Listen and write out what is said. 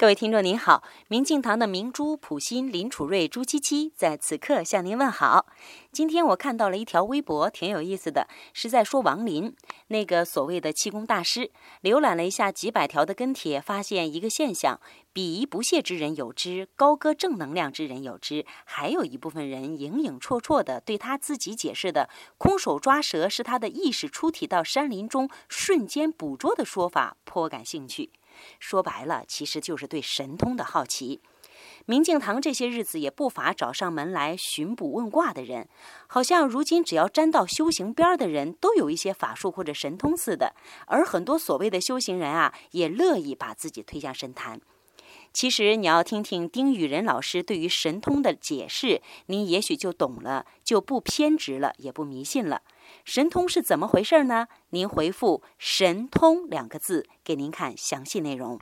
各位听众您好，明镜堂的明珠、普欣、林楚瑞、朱七七在此刻向您问好。今天我看到了一条微博，挺有意思的，是在说王林那个所谓的气功大师。浏览了一下几百条的跟帖，发现一个现象：鄙夷不屑之人有之，高歌正能量之人有之，还有一部分人影影绰绰的对他自己解释的“空手抓蛇是他的意识出体到山林中瞬间捕捉”的说法颇感兴趣。说白了，其实就是对神通的好奇。明镜堂这些日子也不乏找上门来寻卜问卦的人，好像如今只要沾到修行边儿的人都有一些法术或者神通似的。而很多所谓的修行人啊，也乐意把自己推向神坛。其实你要听听丁雨仁老师对于神通的解释，您也许就懂了，就不偏执了，也不迷信了。神通是怎么回事呢？您回复“神通”两个字，给您看详细内容。